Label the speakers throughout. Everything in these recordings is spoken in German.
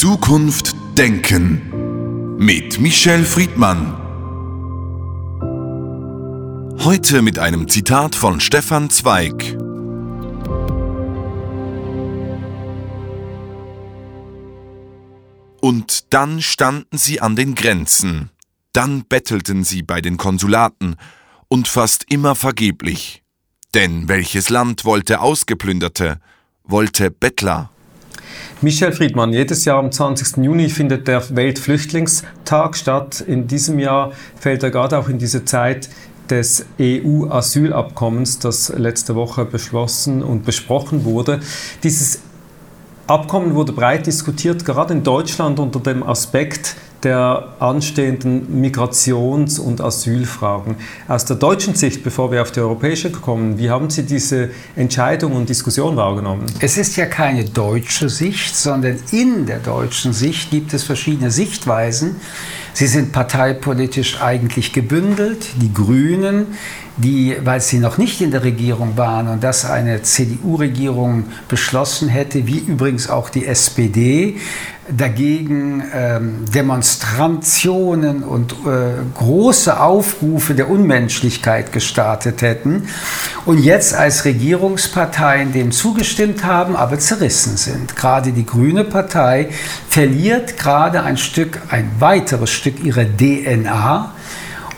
Speaker 1: Zukunft denken mit Michel Friedmann. Heute mit einem Zitat von Stefan Zweig. Und dann standen sie an den Grenzen, dann bettelten sie bei den Konsulaten, und fast immer vergeblich. Denn welches Land wollte Ausgeplünderte, wollte Bettler?
Speaker 2: Michel Friedmann, jedes Jahr am 20. Juni findet der Weltflüchtlingstag statt. In diesem Jahr fällt er gerade auch in diese Zeit des EU-Asylabkommens, das letzte Woche beschlossen und besprochen wurde. Dieses Abkommen wurde breit diskutiert, gerade in Deutschland unter dem Aspekt der anstehenden Migrations- und Asylfragen. Aus der deutschen Sicht, bevor wir auf die europäische kommen, wie haben Sie diese Entscheidung und Diskussion wahrgenommen?
Speaker 3: Es ist ja keine deutsche Sicht, sondern in der deutschen Sicht gibt es verschiedene Sichtweisen. Sie sind parteipolitisch eigentlich gebündelt. Die Grünen, die, weil sie noch nicht in der Regierung waren und das eine CDU-Regierung beschlossen hätte, wie übrigens auch die SPD, dagegen ähm, Demonstrationen und äh, große Aufrufe der Unmenschlichkeit gestartet hätten und jetzt als Regierungsparteien dem zugestimmt haben, aber zerrissen sind. Gerade die Grüne Partei verliert gerade ein Stück, ein weiteres Stück ihrer DNA.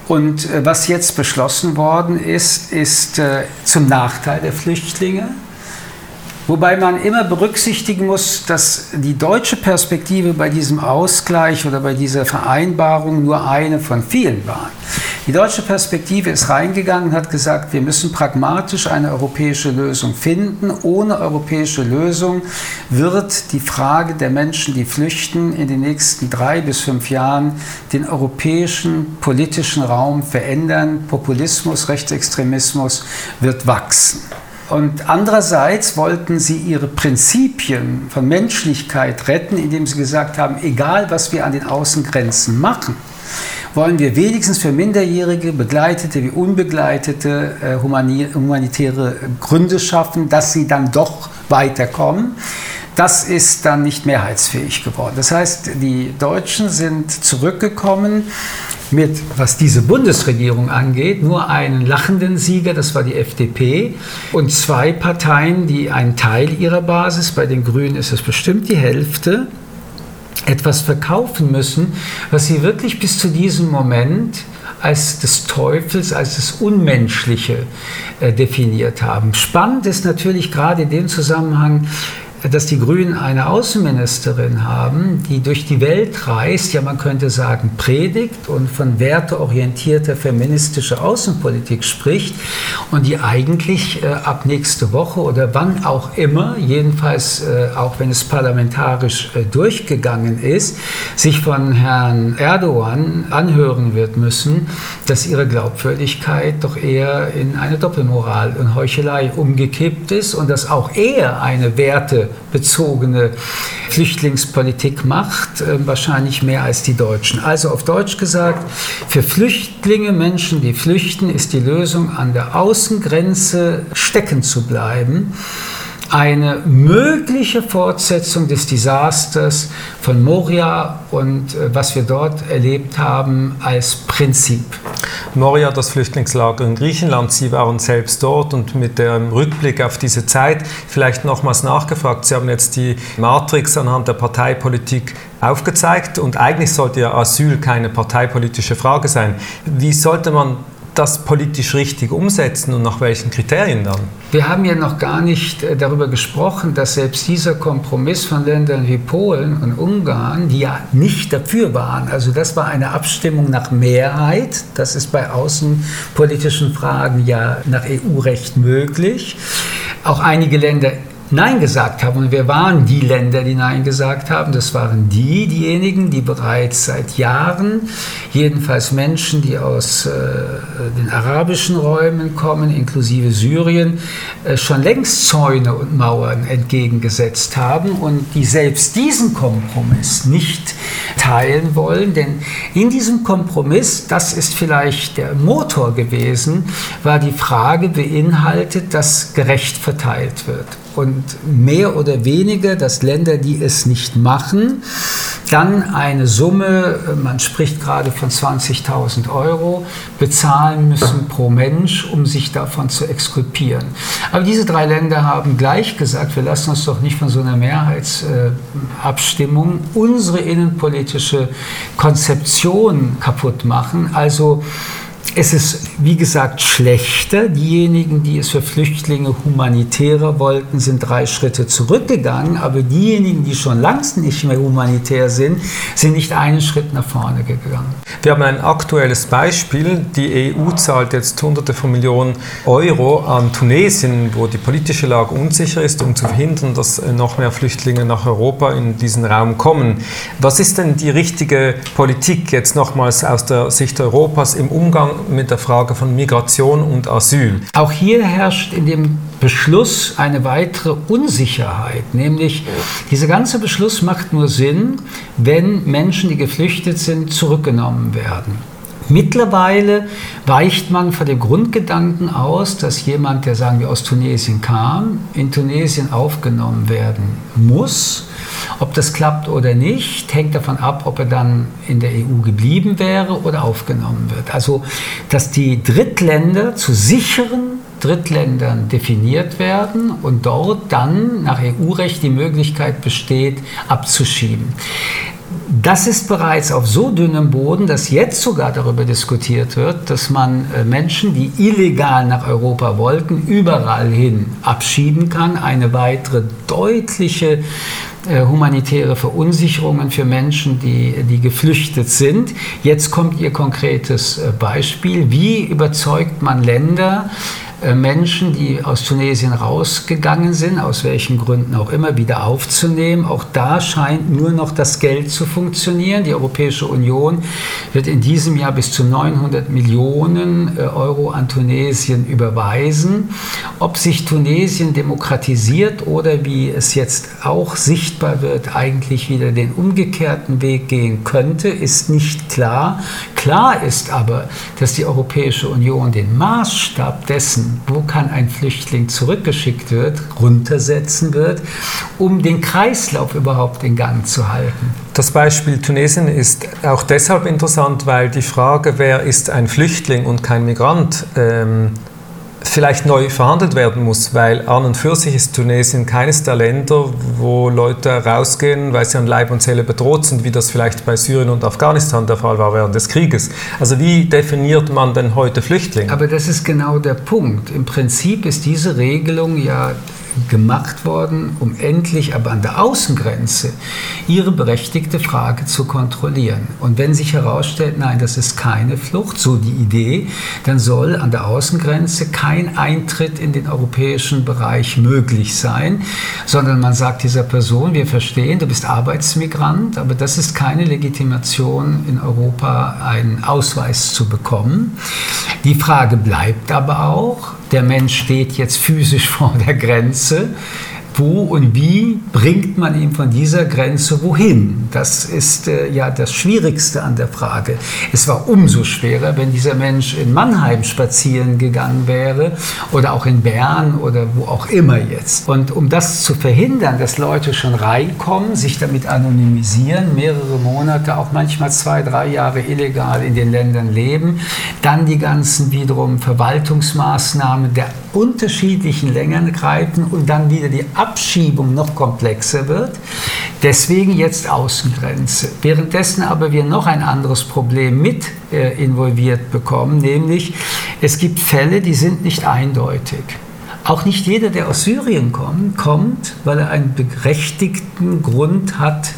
Speaker 3: Und äh, was jetzt beschlossen worden ist, ist äh, zum Nachteil der Flüchtlinge Wobei man immer berücksichtigen muss, dass die deutsche Perspektive bei diesem Ausgleich oder bei dieser Vereinbarung nur eine von vielen war. Die deutsche Perspektive ist reingegangen und hat gesagt, wir müssen pragmatisch eine europäische Lösung finden. Ohne europäische Lösung wird die Frage der Menschen, die flüchten, in den nächsten drei bis fünf Jahren den europäischen politischen Raum verändern. Populismus, Rechtsextremismus wird wachsen. Und andererseits wollten sie ihre Prinzipien von Menschlichkeit retten, indem sie gesagt haben, egal was wir an den Außengrenzen machen, wollen wir wenigstens für Minderjährige, begleitete wie unbegleitete äh, humanitäre Gründe schaffen, dass sie dann doch weiterkommen. Das ist dann nicht mehrheitsfähig geworden. Das heißt, die Deutschen sind zurückgekommen mit, was diese Bundesregierung angeht, nur einen lachenden Sieger, das war die FDP, und zwei Parteien, die einen Teil ihrer Basis, bei den Grünen ist es bestimmt die Hälfte, etwas verkaufen müssen, was sie wirklich bis zu diesem Moment als des Teufels, als das Unmenschliche äh, definiert haben. Spannend ist natürlich gerade in dem Zusammenhang, dass die Grünen eine Außenministerin haben, die durch die Welt reist, ja man könnte sagen predigt und von werteorientierter feministischer Außenpolitik spricht und die eigentlich äh, ab nächste Woche oder wann auch immer, jedenfalls äh, auch wenn es parlamentarisch äh, durchgegangen ist, sich von Herrn Erdogan anhören wird müssen, dass ihre Glaubwürdigkeit doch eher in eine Doppelmoral und Heuchelei umgekippt ist und dass auch er eine Werte bezogene Flüchtlingspolitik macht, äh, wahrscheinlich mehr als die Deutschen. Also auf Deutsch gesagt, für Flüchtlinge, Menschen, die flüchten, ist die Lösung an der Außengrenze stecken zu bleiben eine mögliche Fortsetzung des Desasters von Moria und äh, was wir dort erlebt haben als Prinzip.
Speaker 2: Moria, das Flüchtlingslager in Griechenland, Sie waren selbst dort und mit dem Rückblick auf diese Zeit vielleicht nochmals nachgefragt. Sie haben jetzt die Matrix anhand der Parteipolitik aufgezeigt und eigentlich sollte ja Asyl keine parteipolitische Frage sein. Wie sollte man das politisch richtig umsetzen und nach welchen Kriterien dann?
Speaker 3: Wir haben ja noch gar nicht äh, darüber gesprochen, dass selbst dieser Kompromiss von Ländern wie Polen und Ungarn, die ja nicht dafür waren, also das war eine Abstimmung nach Mehrheit, das ist bei außenpolitischen Fragen ja nach EU-Recht möglich. Auch einige Länder Nein gesagt haben. Und wir waren die Länder, die Nein gesagt haben. Das waren die, diejenigen, die bereits seit Jahren, jedenfalls Menschen, die aus äh, den arabischen Räumen kommen, inklusive Syrien, äh, schon längst Zäune und Mauern entgegengesetzt haben und die selbst diesen Kompromiss nicht teilen wollen. Denn in diesem Kompromiss, das ist vielleicht der Motor gewesen, war die Frage beinhaltet, dass gerecht verteilt wird. Und mehr oder weniger, dass Länder, die es nicht machen, dann eine Summe, man spricht gerade von 20.000 Euro, bezahlen müssen pro Mensch, um sich davon zu exkulpieren. Aber diese drei Länder haben gleich gesagt, wir lassen uns doch nicht von so einer Mehrheitsabstimmung unsere innenpolitische Konzeption kaputt machen. Also es ist, wie gesagt, schlechter. Diejenigen, die es für Flüchtlinge humanitärer wollten, sind drei Schritte zurückgegangen. Aber diejenigen, die schon längst nicht mehr humanitär sind, sind nicht einen Schritt nach vorne gegangen.
Speaker 2: Wir haben ein aktuelles Beispiel. Die EU zahlt jetzt Hunderte von Millionen Euro an Tunesien, wo die politische Lage unsicher ist, um zu verhindern, dass noch mehr Flüchtlinge nach Europa in diesen Raum kommen. Was ist denn die richtige Politik jetzt nochmals aus der Sicht Europas im Umgang mit der Frage von Migration und Asyl.
Speaker 3: Auch hier herrscht in dem Beschluss eine weitere Unsicherheit, nämlich dieser ganze Beschluss macht nur Sinn, wenn Menschen, die geflüchtet sind, zurückgenommen werden. Mittlerweile weicht man von dem Grundgedanken aus, dass jemand, der sagen wir aus Tunesien kam, in Tunesien aufgenommen werden muss ob das klappt oder nicht, hängt davon ab, ob er dann in der EU geblieben wäre oder aufgenommen wird. Also, dass die Drittländer zu sicheren Drittländern definiert werden und dort dann nach EU-Recht die Möglichkeit besteht, abzuschieben. Das ist bereits auf so dünnem Boden, dass jetzt sogar darüber diskutiert wird, dass man äh, Menschen, die illegal nach Europa wollten, überall hin abschieben kann. Eine weitere deutliche äh, humanitäre Verunsicherungen für Menschen, die, die geflüchtet sind. Jetzt kommt Ihr konkretes äh, Beispiel. Wie überzeugt man Länder, Menschen, die aus Tunesien rausgegangen sind, aus welchen Gründen auch immer, wieder aufzunehmen. Auch da scheint nur noch das Geld zu funktionieren. Die Europäische Union wird in diesem Jahr bis zu 900 Millionen äh, Euro an Tunesien überweisen. Ob sich Tunesien demokratisiert oder wie es jetzt auch sichtbar wird, eigentlich wieder den umgekehrten Weg gehen könnte, ist nicht klar. Klar ist aber, dass die Europäische Union den Maßstab dessen, wo kann ein Flüchtling zurückgeschickt wird, runtersetzen wird, um den Kreislauf überhaupt in Gang zu halten.
Speaker 2: Das Beispiel Tunesien ist auch deshalb interessant, weil die Frage, wer ist ein Flüchtling und kein Migrant, ähm, vielleicht neu verhandelt werden muss, weil an und für sich ist Tunesien keines der Länder, wo Leute rausgehen, weil sie an Leib und Seele bedroht sind, wie das vielleicht bei Syrien und Afghanistan der Fall war während des Krieges. Also wie definiert man denn heute Flüchtlinge?
Speaker 3: Aber das ist genau der Punkt. Im Prinzip ist diese Regelung ja gemacht worden, um endlich aber an der Außengrenze ihre berechtigte Frage zu kontrollieren. Und wenn sich herausstellt, nein, das ist keine Flucht, so die Idee, dann soll an der Außengrenze kein Eintritt in den europäischen Bereich möglich sein, sondern man sagt dieser Person, wir verstehen, du bist Arbeitsmigrant, aber das ist keine Legitimation in Europa, einen Ausweis zu bekommen. Die Frage bleibt aber auch, der Mensch steht jetzt physisch vor der Grenze wo und wie bringt man ihn von dieser Grenze wohin? Das ist äh, ja das Schwierigste an der Frage. Es war umso schwerer, wenn dieser Mensch in Mannheim spazieren gegangen wäre oder auch in Bern oder wo auch immer jetzt. Und um das zu verhindern, dass Leute schon reinkommen, sich damit anonymisieren, mehrere Monate, auch manchmal zwei, drei Jahre illegal in den Ländern leben, dann die ganzen wiederum Verwaltungsmaßnahmen der unterschiedlichen Längen greifen und dann wieder die Abschiebung noch komplexer wird. Deswegen jetzt Außengrenze. Währenddessen aber wir noch ein anderes Problem mit äh, involviert bekommen, nämlich es gibt Fälle, die sind nicht eindeutig. Auch nicht jeder, der aus Syrien kommt, kommt, weil er einen berechtigten Grund hat,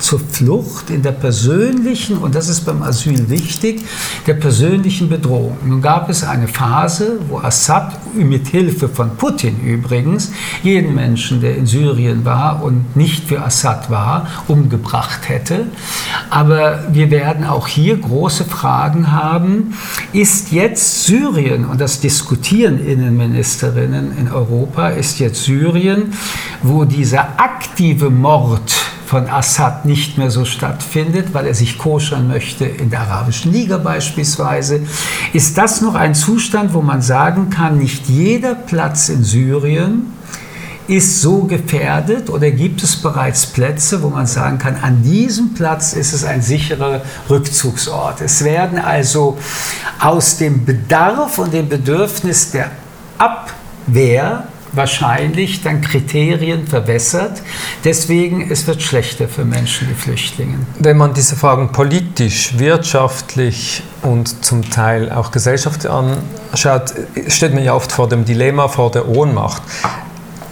Speaker 3: zur Flucht in der persönlichen, und das ist beim Asyl wichtig, der persönlichen Bedrohung. Nun gab es eine Phase, wo Assad mit Hilfe von Putin übrigens jeden Menschen, der in Syrien war und nicht für Assad war, umgebracht hätte. Aber wir werden auch hier große Fragen haben. Ist jetzt Syrien, und das diskutieren Innenministerinnen in Europa, ist jetzt Syrien, wo dieser aktive Mord von Assad nicht mehr so stattfindet, weil er sich koschern möchte in der Arabischen Liga beispielsweise, ist das noch ein Zustand, wo man sagen kann, nicht jeder Platz in Syrien ist so gefährdet oder gibt es bereits Plätze, wo man sagen kann, an diesem Platz ist es ein sicherer Rückzugsort. Es werden also aus dem Bedarf und dem Bedürfnis der Abwehr wahrscheinlich dann Kriterien verwässert. Deswegen es wird schlechter für Menschen wie Flüchtlinge.
Speaker 2: Wenn man diese Fragen politisch, wirtschaftlich und zum Teil auch gesellschaftlich anschaut, steht man ja oft vor dem Dilemma, vor der Ohnmacht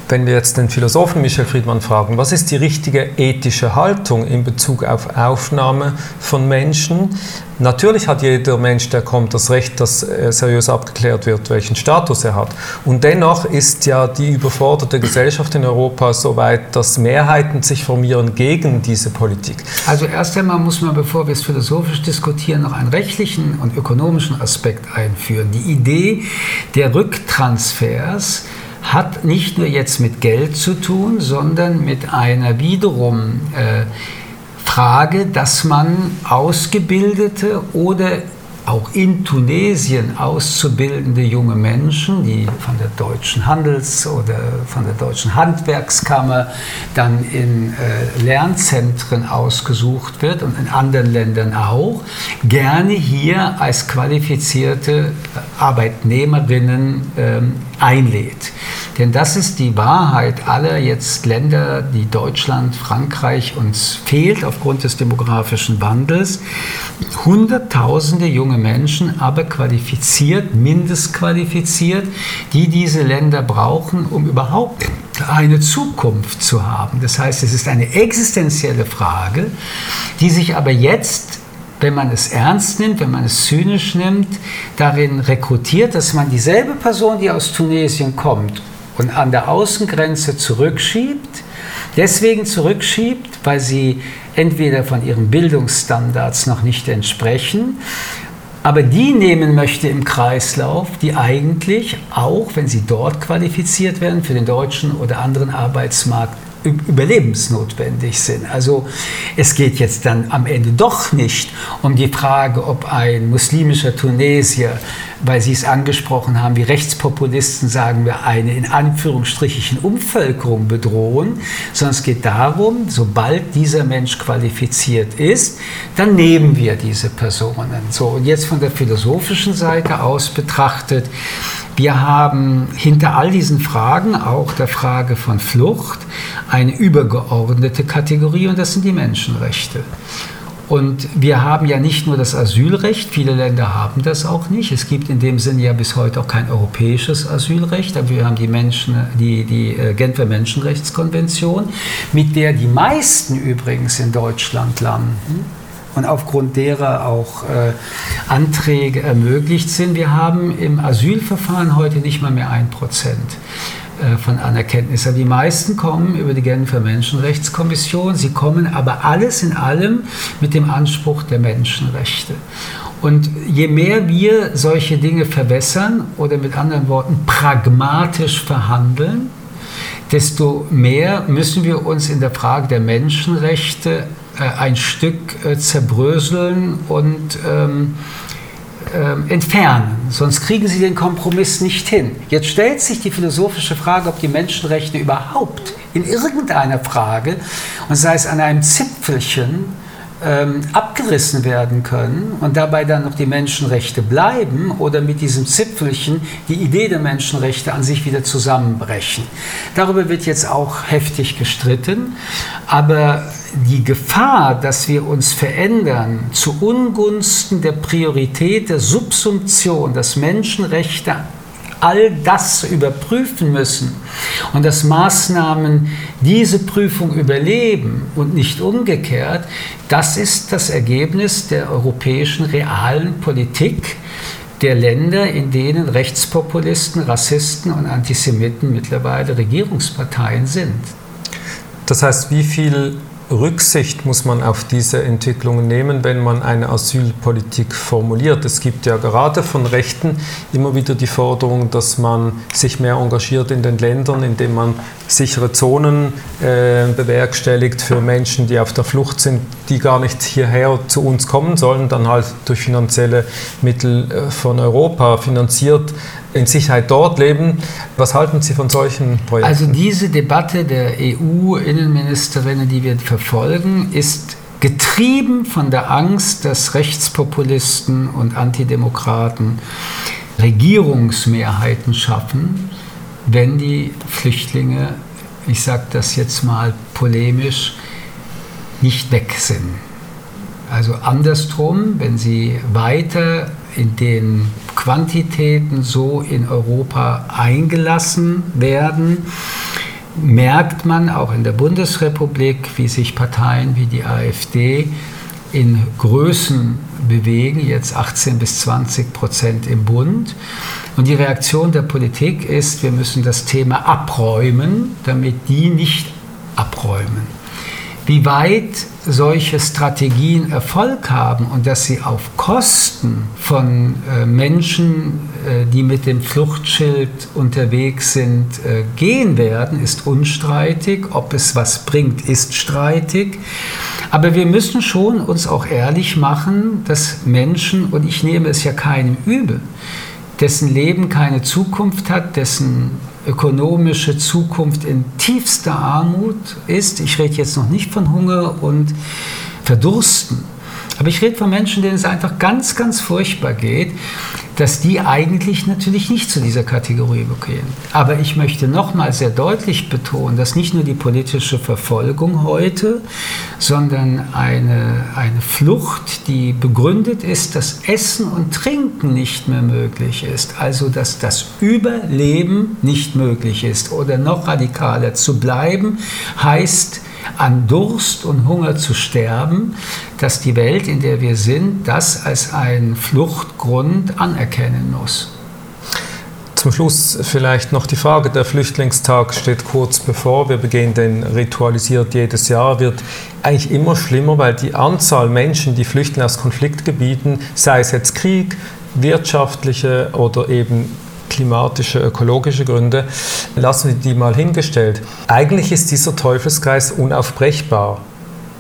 Speaker 2: wenn wir jetzt den Philosophen Michel Friedmann fragen, was ist die richtige ethische Haltung in Bezug auf Aufnahme von Menschen? Natürlich hat jeder Mensch, der kommt, das Recht, dass seriös abgeklärt wird, welchen Status er hat. Und dennoch ist ja die überforderte Gesellschaft in Europa so weit, dass Mehrheiten sich formieren gegen diese Politik.
Speaker 3: Also erst einmal muss man, bevor wir es philosophisch diskutieren, noch einen rechtlichen und ökonomischen Aspekt einführen. Die Idee der Rücktransfers hat nicht nur jetzt mit Geld zu tun, sondern mit einer wiederum äh, Frage, dass man ausgebildete oder auch in Tunesien auszubildende junge Menschen, die von der deutschen Handels- oder von der deutschen Handwerkskammer dann in äh, Lernzentren ausgesucht wird und in anderen Ländern auch, gerne hier als qualifizierte Arbeitnehmerinnen ähm, einlädt. Denn das ist die Wahrheit aller jetzt Länder, die Deutschland, Frankreich uns fehlt aufgrund des demografischen Wandels. Hunderttausende junge Menschen, aber qualifiziert, mindestqualifiziert, die diese Länder brauchen, um überhaupt eine Zukunft zu haben. Das heißt, es ist eine existenzielle Frage, die sich aber jetzt wenn man es ernst nimmt, wenn man es zynisch nimmt, darin rekrutiert, dass man dieselbe Person, die aus Tunesien kommt und an der Außengrenze zurückschiebt, deswegen zurückschiebt, weil sie entweder von ihren Bildungsstandards noch nicht entsprechen, aber die nehmen möchte im Kreislauf, die eigentlich auch, wenn sie dort qualifiziert werden, für den deutschen oder anderen Arbeitsmarkt überlebensnotwendig sind. Also es geht jetzt dann am Ende doch nicht um die Frage, ob ein muslimischer Tunesier, weil Sie es angesprochen haben, wie Rechtspopulisten sagen wir, eine in Anführungsstrichen Umvölkerung bedrohen, sondern es geht darum, sobald dieser Mensch qualifiziert ist, dann nehmen wir diese Personen. So, und jetzt von der philosophischen Seite aus betrachtet, wir haben hinter all diesen Fragen, auch der Frage von Flucht, eine übergeordnete Kategorie und das sind die Menschenrechte. Und wir haben ja nicht nur das Asylrecht, viele Länder haben das auch nicht. Es gibt in dem Sinne ja bis heute auch kein europäisches Asylrecht, aber wir haben die, Menschen, die, die äh, Genfer Menschenrechtskonvention, mit der die meisten übrigens in Deutschland landen und aufgrund derer auch äh, Anträge ermöglicht sind. Wir haben im Asylverfahren heute nicht mal mehr ein Prozent äh, von Anerkenntnis. Die meisten kommen über die Genfer Menschenrechtskommission. Sie kommen aber alles in allem mit dem Anspruch der Menschenrechte. Und je mehr wir solche Dinge verwässern oder mit anderen Worten pragmatisch verhandeln, desto mehr müssen wir uns in der Frage der Menschenrechte ein Stück äh, zerbröseln und ähm, äh, entfernen. Sonst kriegen sie den Kompromiss nicht hin. Jetzt stellt sich die philosophische Frage, ob die Menschenrechte überhaupt in irgendeiner Frage, und sei es an einem Zipfelchen, ähm, abgerissen werden können und dabei dann noch die Menschenrechte bleiben oder mit diesem Zipfelchen die Idee der Menschenrechte an sich wieder zusammenbrechen. Darüber wird jetzt auch heftig gestritten, aber die Gefahr, dass wir uns verändern zu Ungunsten der Priorität der Subsumption, dass Menschenrechte all das überprüfen müssen und dass Maßnahmen diese Prüfung überleben und nicht umgekehrt, das ist das Ergebnis der europäischen realen Politik der Länder, in denen Rechtspopulisten, Rassisten und Antisemiten mittlerweile Regierungsparteien sind.
Speaker 2: Das heißt, wie viel Rücksicht muss man auf diese Entwicklungen nehmen, wenn man eine Asylpolitik formuliert. Es gibt ja gerade von Rechten immer wieder die Forderung, dass man sich mehr engagiert in den Ländern, indem man sichere Zonen äh, bewerkstelligt für Menschen, die auf der Flucht sind, die gar nicht hierher zu uns kommen sollen, dann halt durch finanzielle Mittel äh, von Europa finanziert in Sicherheit dort leben. Was halten Sie von solchen Projekten?
Speaker 3: Also diese Debatte der EU-Innenministerinnen, die wir verfolgen, ist getrieben von der Angst, dass Rechtspopulisten und Antidemokraten Regierungsmehrheiten schaffen, wenn die Flüchtlinge, ich sage das jetzt mal polemisch, nicht weg sind. Also andersrum, wenn sie weiter in den Quantitäten so in Europa eingelassen werden, merkt man auch in der Bundesrepublik, wie sich Parteien wie die AfD in Größen bewegen, jetzt 18 bis 20 Prozent im Bund. Und die Reaktion der Politik ist, wir müssen das Thema abräumen, damit die nicht abräumen. Wie weit solche Strategien Erfolg haben und dass sie auf Kosten von äh, Menschen, äh, die mit dem Fluchtschild unterwegs sind, äh, gehen werden, ist unstreitig. Ob es was bringt, ist streitig. Aber wir müssen schon uns auch ehrlich machen, dass Menschen, und ich nehme es ja keinem übel, dessen Leben keine Zukunft hat, dessen ökonomische Zukunft in tiefster Armut ist. Ich rede jetzt noch nicht von Hunger und Verdursten, aber ich rede von Menschen, denen es einfach ganz, ganz furchtbar geht, dass die eigentlich natürlich nicht zu dieser Kategorie gehören. Aber ich möchte nochmal sehr deutlich betonen, dass nicht nur die politische Verfolgung heute, sondern eine, eine Flucht, die begründet ist, dass Essen und Trinken nicht mehr möglich ist, also dass das Überleben nicht möglich ist oder noch radikaler zu bleiben, heißt, an Durst und Hunger zu sterben, dass die Welt, in der wir sind, das als einen Fluchtgrund anerkennen muss.
Speaker 2: Zum Schluss vielleicht noch die Frage, der Flüchtlingstag steht kurz bevor, wir begehen den ritualisiert jedes Jahr, wird eigentlich immer schlimmer, weil die Anzahl Menschen, die flüchten aus Konfliktgebieten, sei es jetzt Krieg, wirtschaftliche oder eben klimatische, ökologische Gründe, lassen wir die mal hingestellt. Eigentlich ist dieser Teufelskreis unaufbrechbar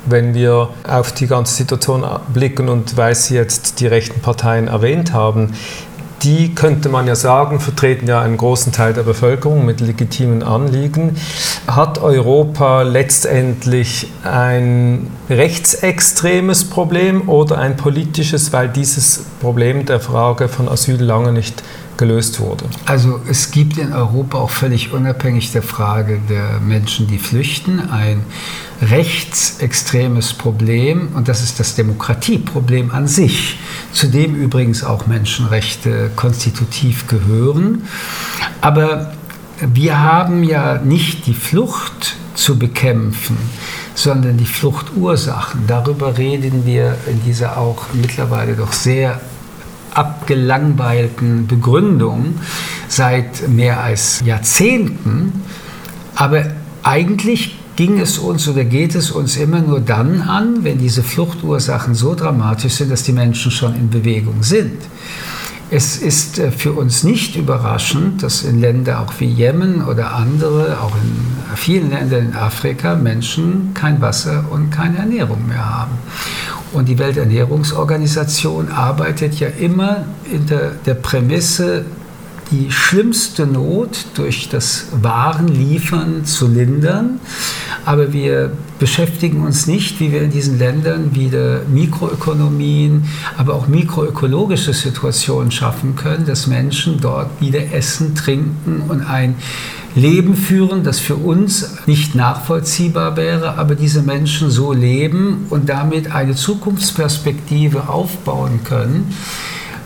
Speaker 2: wenn wir auf die ganze Situation blicken und weil Sie jetzt die rechten Parteien erwähnt haben, die könnte man ja sagen, vertreten ja einen großen Teil der Bevölkerung mit legitimen Anliegen. Hat Europa letztendlich ein rechtsextremes Problem oder ein politisches, weil dieses Problem der Frage von Asyl lange nicht gelöst wurde?
Speaker 3: Also es gibt in Europa auch völlig unabhängig der Frage der Menschen, die flüchten, ein rechtsextremes Problem und das ist das Demokratieproblem an sich, zu dem übrigens auch Menschenrechte konstitutiv gehören. Aber wir haben ja nicht die Flucht zu bekämpfen, sondern die Fluchtursachen. Darüber reden wir in dieser auch mittlerweile doch sehr abgelangweilten Begründung seit mehr als Jahrzehnten. Aber eigentlich ging es uns oder geht es uns immer nur dann an, wenn diese Fluchtursachen so dramatisch sind, dass die Menschen schon in Bewegung sind. Es ist äh, für uns nicht überraschend, dass in Ländern auch wie Jemen oder andere, auch in vielen Ländern in Afrika, Menschen kein Wasser und keine Ernährung mehr haben. Und die Welternährungsorganisation arbeitet ja immer in der, der Prämisse, die schlimmste Not durch das Warenliefern zu lindern. Aber wir beschäftigen uns nicht, wie wir in diesen Ländern wieder Mikroökonomien, aber auch mikroökologische Situationen schaffen können, dass Menschen dort wieder essen, trinken und ein Leben führen, das für uns nicht nachvollziehbar wäre, aber diese Menschen so leben und damit eine Zukunftsperspektive aufbauen können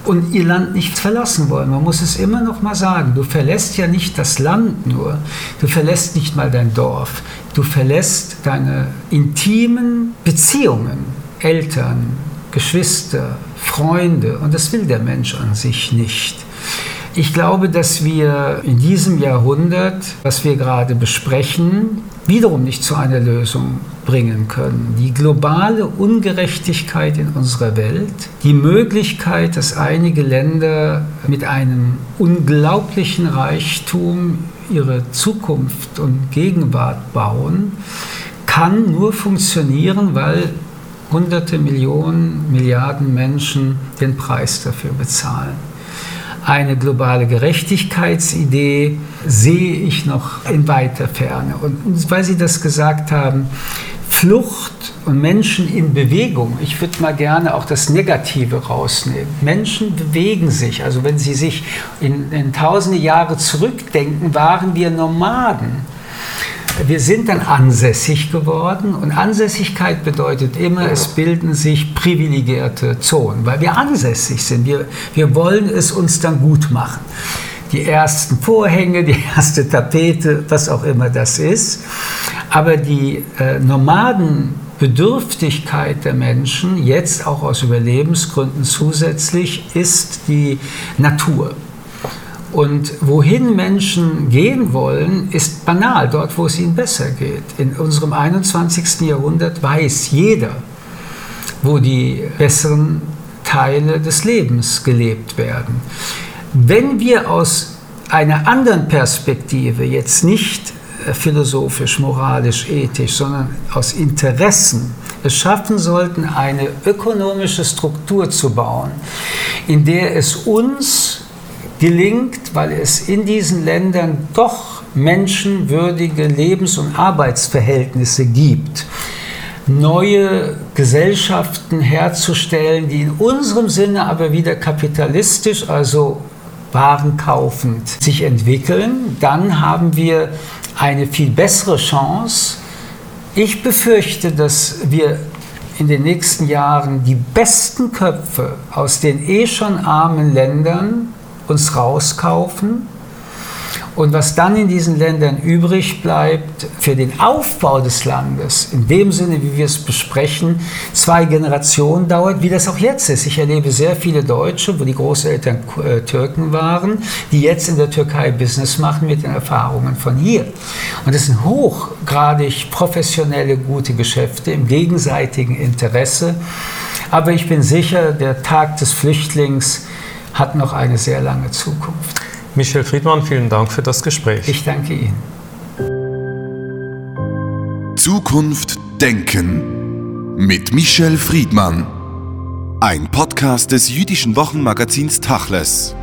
Speaker 3: und ihr Land nicht verlassen wollen. Man muss es immer noch mal sagen, du verlässt ja nicht das Land nur, du verlässt nicht mal dein Dorf, du verlässt deine intimen Beziehungen, Eltern, Geschwister, Freunde. Und das will der Mensch an sich nicht. Ich glaube, dass wir in diesem Jahrhundert, was wir gerade besprechen, wiederum nicht zu einer Lösung bringen können. Die globale Ungerechtigkeit in unserer Welt, die Möglichkeit, dass einige Länder mit einem unglaublichen Reichtum ihre Zukunft und Gegenwart bauen, kann nur funktionieren, weil hunderte Millionen, Milliarden Menschen den Preis dafür bezahlen. Eine globale Gerechtigkeitsidee sehe ich noch in weiter Ferne. Und weil Sie das gesagt haben, Flucht und Menschen in Bewegung, ich würde mal gerne auch das Negative rausnehmen. Menschen bewegen sich, also wenn Sie sich in, in tausende Jahre zurückdenken, waren wir Nomaden wir sind dann ansässig geworden und Ansässigkeit bedeutet immer, es bilden sich privilegierte Zonen, weil wir ansässig sind. Wir, wir wollen es uns dann gut machen. Die ersten Vorhänge, die erste Tapete, was auch immer das ist. Aber die äh, Nomadenbedürftigkeit der Menschen, jetzt auch aus Überlebensgründen zusätzlich, ist die Natur. Und wohin Menschen gehen wollen, ist banal, dort, wo es ihnen besser geht. In unserem 21. Jahrhundert weiß jeder, wo die besseren Teile des Lebens gelebt werden. Wenn wir aus einer anderen Perspektive, jetzt nicht äh, philosophisch, moralisch, ethisch, sondern aus Interessen es schaffen sollten, eine ökonomische Struktur zu bauen, in der es uns gelingt, weil es in diesen Ländern doch menschenwürdige Lebens- und Arbeitsverhältnisse gibt, neue Gesellschaften herzustellen, die in unserem Sinne aber wieder kapitalistisch, also warenkaufend sich entwickeln, dann haben wir eine viel bessere Chance. Ich befürchte, dass wir in den nächsten Jahren die besten Köpfe aus den eh schon armen Ländern uns rauskaufen. Und was dann in diesen Ländern übrig bleibt für den Aufbau des Landes, in dem Sinne, wie wir es besprechen, zwei Generationen dauert, wie das auch jetzt ist. Ich erlebe sehr viele Deutsche, wo die Großeltern äh, Türken waren, die jetzt in der Türkei Business machen mit den Erfahrungen von hier. Und das sind hochgradig professionelle, gute Geschäfte im gegenseitigen Interesse. Aber ich bin sicher, der Tag des Flüchtlings hat noch eine sehr lange Zukunft.
Speaker 2: Michel Friedmann, vielen Dank für das Gespräch.
Speaker 3: Ich danke Ihnen.
Speaker 1: Zukunft Denken mit Michel Friedmann. Ein Podcast des jüdischen Wochenmagazins Tachles.